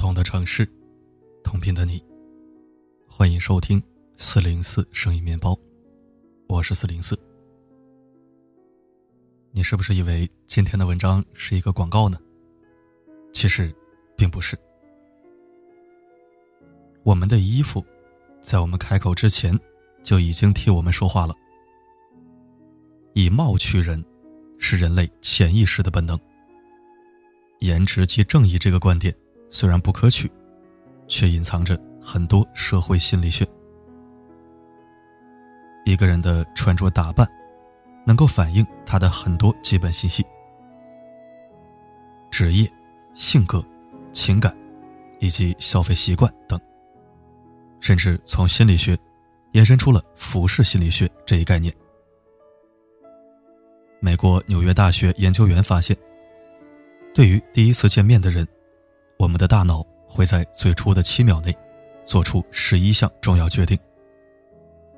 同的城市，同频的你，欢迎收听四零四声音面包，我是四零四。你是不是以为今天的文章是一个广告呢？其实，并不是。我们的衣服，在我们开口之前，就已经替我们说话了。以貌取人，是人类潜意识的本能。颜值即正义这个观点虽然不可取，却隐藏着很多社会心理学。一个人的穿着打扮，能够反映他的很多基本信息：职业、性格、情感，以及消费习惯等。甚至从心理学，延伸出了服饰心理学这一概念。美国纽约大学研究员发现。对于第一次见面的人，我们的大脑会在最初的七秒内做出十一项重要决定，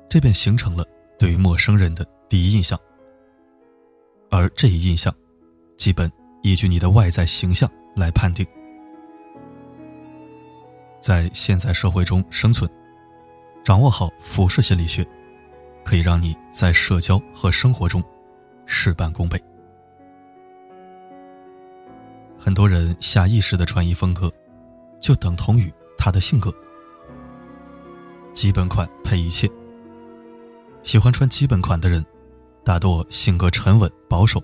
这便形成了对于陌生人的第一印象。而这一印象，基本依据你的外在形象来判定。在现在社会中生存，掌握好服饰心理学，可以让你在社交和生活中事半功倍。很多人下意识的穿衣风格，就等同于他的性格。基本款配一切。喜欢穿基本款的人，大多性格沉稳保守，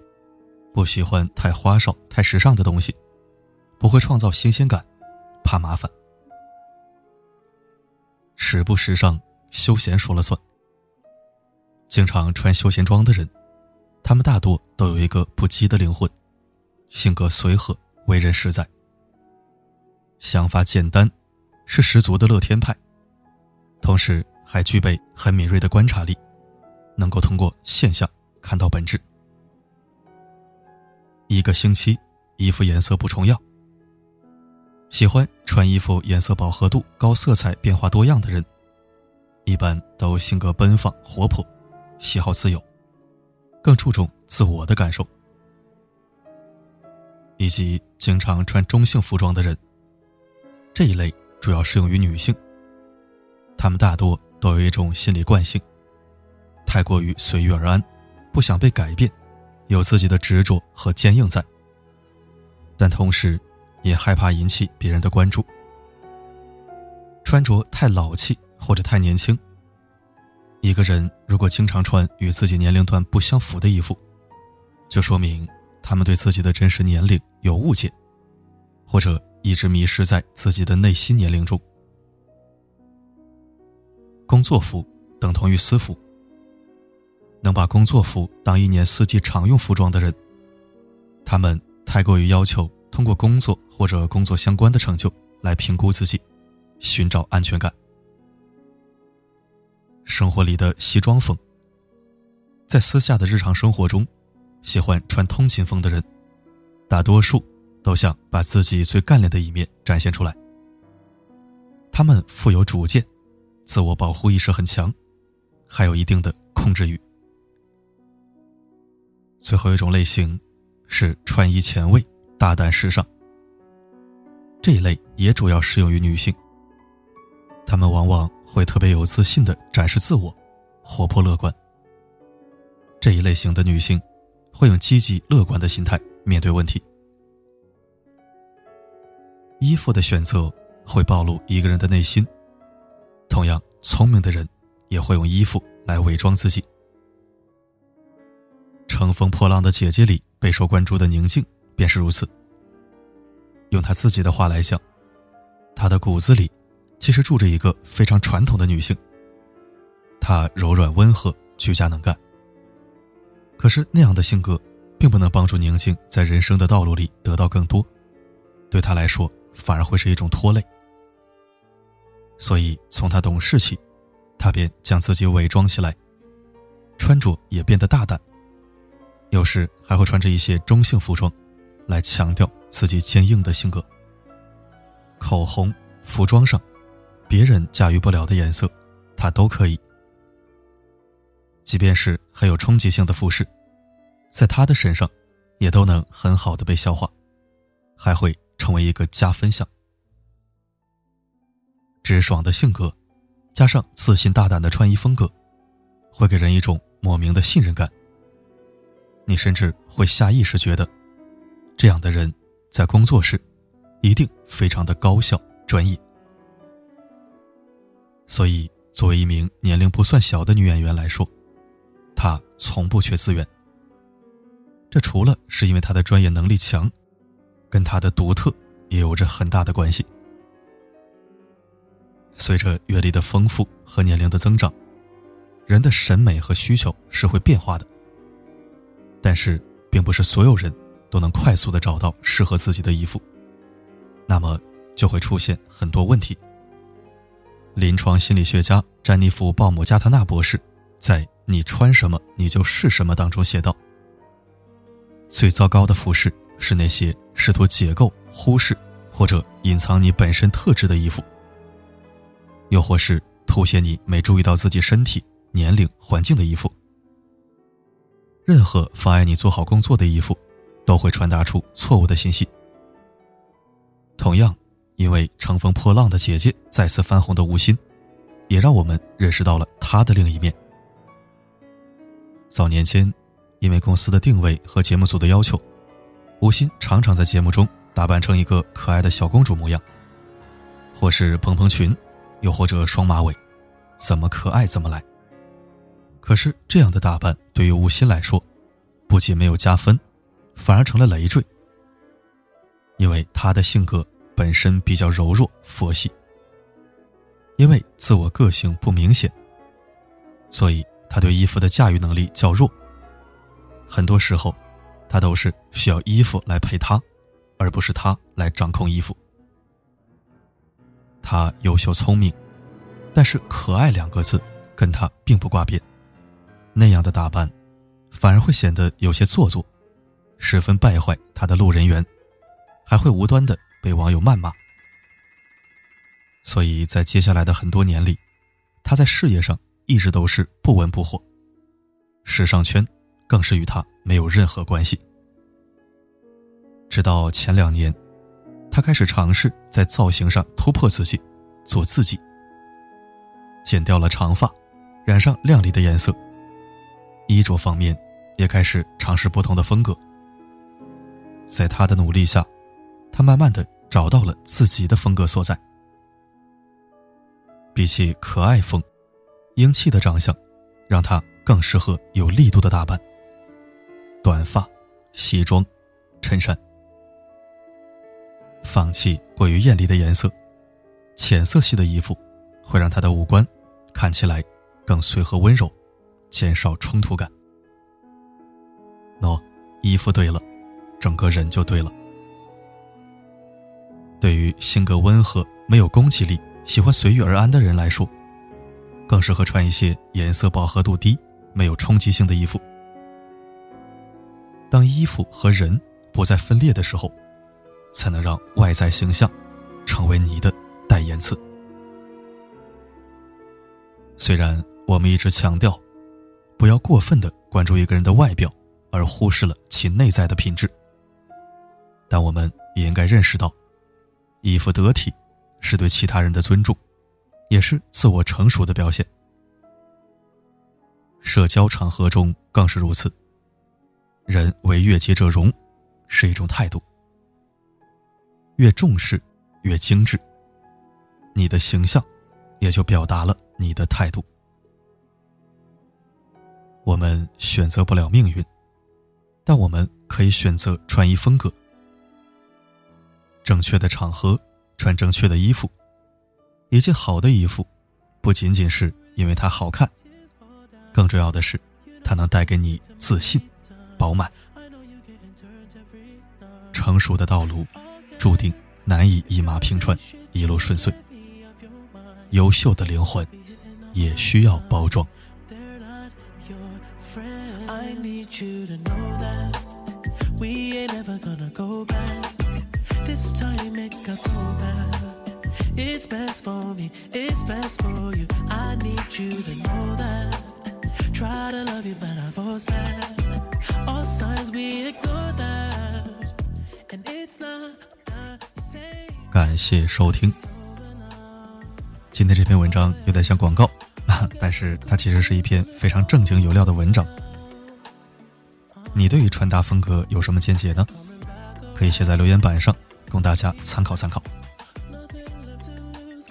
不喜欢太花哨、太时尚的东西，不会创造新鲜感，怕麻烦。时不时尚，休闲说了算。经常穿休闲装的人，他们大多都有一个不羁的灵魂，性格随和。为人实在，想法简单，是十足的乐天派，同时还具备很敏锐的观察力，能够通过现象看到本质。一个星期衣服颜色不重样，喜欢穿衣服颜色饱和度高、色彩变化多样的人，一般都性格奔放活泼，喜好自由，更注重自我的感受。以及经常穿中性服装的人，这一类主要适用于女性。她们大多都有一种心理惯性，太过于随遇而安，不想被改变，有自己的执着和坚硬在。但同时，也害怕引起别人的关注。穿着太老气或者太年轻。一个人如果经常穿与自己年龄段不相符的衣服，就说明。他们对自己的真实年龄有误解，或者一直迷失在自己的内心年龄中。工作服等同于私服，能把工作服当一年四季常用服装的人，他们太过于要求通过工作或者工作相关的成就来评估自己，寻找安全感。生活里的西装风，在私下的日常生活中。喜欢穿通勤风的人，大多数都想把自己最干练的一面展现出来。他们富有主见，自我保护意识很强，还有一定的控制欲。最后一种类型是穿衣前卫、大胆时尚。这一类也主要适用于女性。她们往往会特别有自信的展示自我，活泼乐观。这一类型的女性。会用积极乐观的心态面对问题。衣服的选择会暴露一个人的内心。同样，聪明的人也会用衣服来伪装自己。《乘风破浪的姐姐》里备受关注的宁静便是如此。用她自己的话来讲，她的骨子里其实住着一个非常传统的女性。她柔软温和，居家能干。可是那样的性格，并不能帮助宁静在人生的道路里得到更多，对她来说反而会是一种拖累。所以从她懂事起，他便将自己伪装起来，穿着也变得大胆。有时还会穿着一些中性服装，来强调自己坚硬的性格。口红、服装上，别人驾驭不了的颜色，他都可以。即便是很有冲击性的服饰，在他的身上，也都能很好的被消化，还会成为一个加分项。直爽的性格，加上自信大胆的穿衣风格，会给人一种莫名的信任感。你甚至会下意识觉得，这样的人在工作时一定非常的高效专业。所以，作为一名年龄不算小的女演员来说，他从不缺资源。这除了是因为他的专业能力强，跟他的独特也有着很大的关系。随着阅历的丰富和年龄的增长，人的审美和需求是会变化的。但是，并不是所有人都能快速的找到适合自己的衣服，那么就会出现很多问题。临床心理学家詹妮弗·鲍姆加特纳博士在《你穿什么你就是什么》当中写道：“最糟糕的服饰是那些试图解构、忽视或者隐藏你本身特质的衣服。”又或是凸显你没注意到自己身体、年龄、环境的衣服。任何妨碍你做好工作的衣服，都会传达出错误的信息。同样，因为乘风破浪的姐姐再次翻红的吴昕，也让我们认识到了她的另一面。早年间，因为公司的定位和节目组的要求，吴昕常常在节目中打扮成一个可爱的小公主模样，或是蓬蓬裙。又或者双马尾，怎么可爱怎么来。可是这样的打扮对于吴昕来说，不仅没有加分，反而成了累赘。因为她的性格本身比较柔弱佛系，因为自我个性不明显，所以他对衣服的驾驭能力较弱。很多时候，他都是需要衣服来陪他，而不是他来掌控衣服。他优秀聪明，但是“可爱”两个字跟他并不挂边。那样的打扮，反而会显得有些做作，十分败坏他的路人缘，还会无端的被网友谩骂。所以在接下来的很多年里，他在事业上一直都是不温不火，时尚圈更是与他没有任何关系。直到前两年。他开始尝试在造型上突破自己，做自己。剪掉了长发，染上亮丽的颜色。衣着方面也开始尝试不同的风格。在他的努力下，他慢慢的找到了自己的风格所在。比起可爱风，英气的长相，让他更适合有力度的打扮。短发、西装、衬衫。放弃过于艳丽的颜色，浅色系的衣服会让她的五官看起来更随和温柔，减少冲突感。喏，衣服对了，整个人就对了。对于性格温和、没有攻击力、喜欢随遇而安的人来说，更适合穿一些颜色饱和度低、没有冲击性的衣服。当衣服和人不再分裂的时候。才能让外在形象成为你的代言词。虽然我们一直强调，不要过分的关注一个人的外表，而忽视了其内在的品质，但我们也应该认识到，衣服得体是对其他人的尊重，也是自我成熟的表现。社交场合中更是如此。人为悦己者容，是一种态度。越重视，越精致。你的形象，也就表达了你的态度。我们选择不了命运，但我们可以选择穿衣风格。正确的场合，穿正确的衣服。一件好的衣服，不仅仅是因为它好看，更重要的是，它能带给你自信、饱满。成熟的道路。注定难以一马平川，一路顺遂。优秀的灵魂也需要包装。it's best for me it's best for you i need you to know that try to love you but i won't stop all signs we don't know that and it's not the same 感谢收听今天这篇文章有点像广告但是它其实是一篇非常正经有料的文章你对于穿搭风格有什么见解呢可以写在留言板上供大家参考参考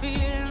feeling